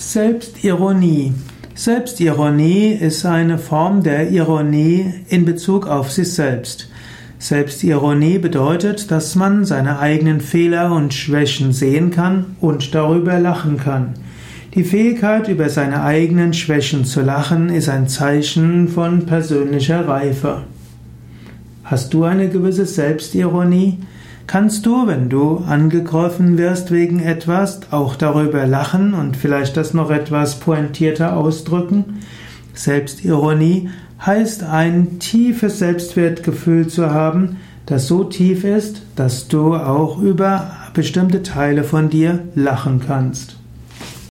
Selbstironie. Selbstironie ist eine Form der Ironie in Bezug auf sich selbst. Selbstironie bedeutet, dass man seine eigenen Fehler und Schwächen sehen kann und darüber lachen kann. Die Fähigkeit, über seine eigenen Schwächen zu lachen, ist ein Zeichen von persönlicher Reife. Hast du eine gewisse Selbstironie? Kannst du, wenn du angegriffen wirst wegen etwas, auch darüber lachen und vielleicht das noch etwas pointierter ausdrücken? Selbstironie heißt ein tiefes Selbstwertgefühl zu haben, das so tief ist, dass du auch über bestimmte Teile von dir lachen kannst.